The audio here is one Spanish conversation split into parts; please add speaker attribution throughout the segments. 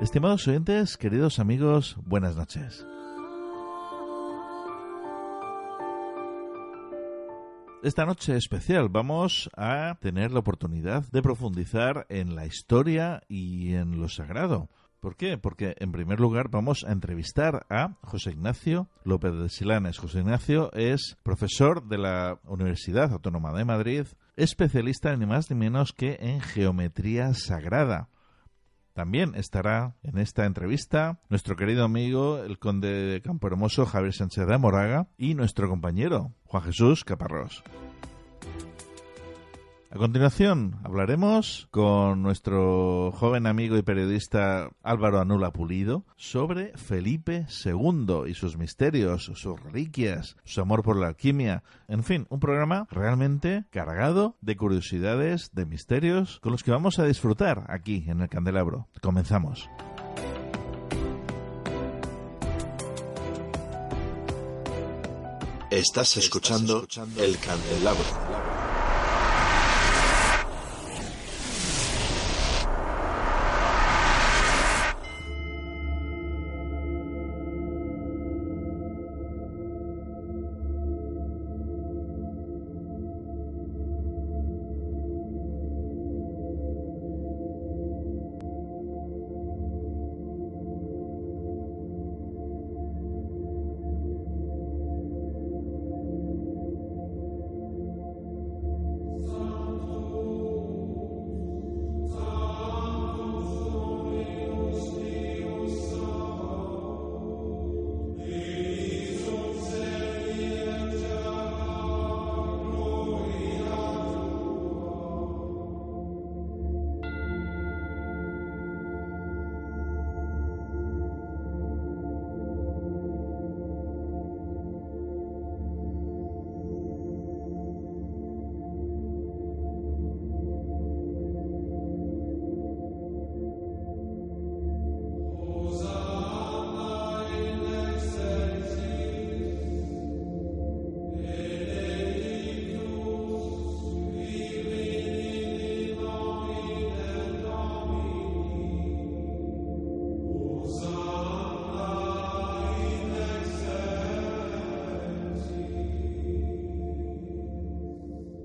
Speaker 1: Estimados oyentes, queridos amigos, buenas noches. Esta noche especial vamos a tener la oportunidad de profundizar en la historia y en lo sagrado. ¿Por qué? Porque en primer lugar vamos a entrevistar a José Ignacio López de Silanes. José Ignacio es profesor de la Universidad Autónoma de Madrid, especialista ni más ni menos que en geometría sagrada. También estará en esta entrevista nuestro querido amigo, el conde de Campo Hermoso, Javier Sánchez de Moraga, y nuestro compañero, Juan Jesús Caparrós. A continuación hablaremos con nuestro joven amigo y periodista Álvaro Anula Pulido sobre Felipe II y sus misterios, sus reliquias, su amor por la alquimia. En fin, un programa realmente cargado de curiosidades, de misterios, con los que vamos a disfrutar aquí en el Candelabro. Comenzamos.
Speaker 2: Estás escuchando El Candelabro.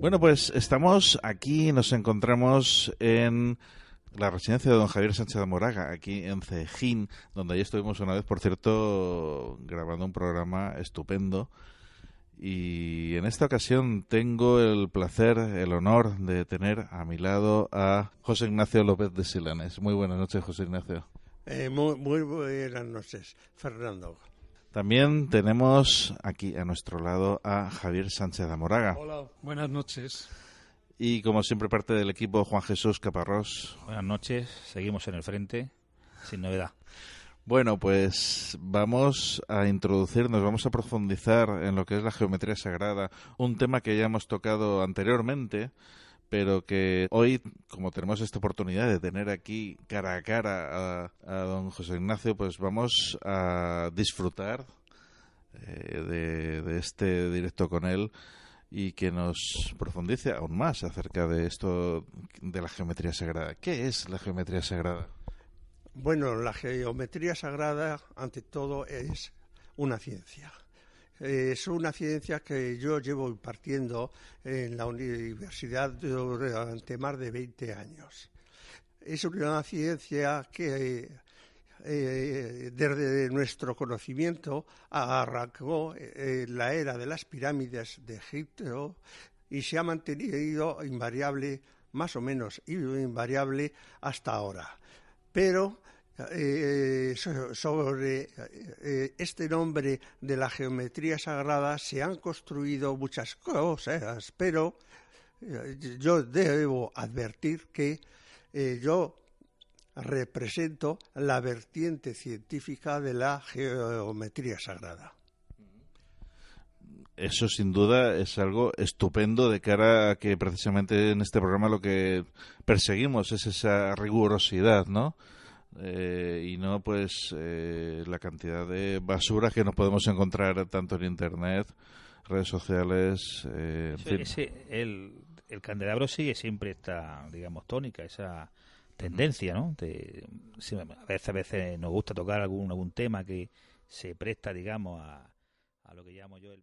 Speaker 1: Bueno, pues estamos aquí, nos encontramos en la residencia de don Javier Sánchez de Moraga, aquí en Cejín, donde ya estuvimos una vez, por cierto, grabando un programa estupendo. Y en esta ocasión tengo el placer, el honor de tener a mi lado a José Ignacio López de Silanes. Muy buenas noches, José Ignacio.
Speaker 3: Eh, muy, muy buenas noches, Fernando.
Speaker 1: También tenemos aquí a nuestro lado a Javier Sánchez Amoraga.
Speaker 4: Hola, buenas noches.
Speaker 1: Y como siempre parte del equipo Juan Jesús Caparrós.
Speaker 5: Buenas noches, seguimos en el frente, sin novedad.
Speaker 1: Bueno, pues vamos a introducirnos, vamos a profundizar en lo que es la geometría sagrada, un tema que ya hemos tocado anteriormente, pero que hoy, como tenemos esta oportunidad de tener aquí cara a cara a, don José Ignacio, pues vamos a disfrutar eh, de, de este directo con él y que nos profundice aún más acerca de esto de la geometría sagrada. ¿Qué es la geometría sagrada?
Speaker 3: Bueno, la geometría sagrada, ante todo, es una ciencia. Es una ciencia que yo llevo impartiendo en la universidad durante más de 20 años. Es una ciencia que eh, desde nuestro conocimiento arrancó la era de las pirámides de Egipto y se ha mantenido invariable, más o menos invariable hasta ahora. Pero eh, sobre eh, este nombre de la geometría sagrada se han construido muchas cosas, pero eh, yo debo advertir que yo represento la vertiente científica de la geometría sagrada.
Speaker 1: Eso sin duda es algo estupendo de cara a que precisamente en este programa lo que perseguimos es esa rigurosidad, ¿no? Eh, y no pues eh, la cantidad de basura que nos podemos encontrar tanto en internet, redes sociales. Eh,
Speaker 5: el, el candelabro sigue siempre esta, digamos, tónica, esa tendencia, ¿no? a, veces, a veces nos gusta tocar algún, algún tema que se presta, digamos, a, a lo que llamo yo el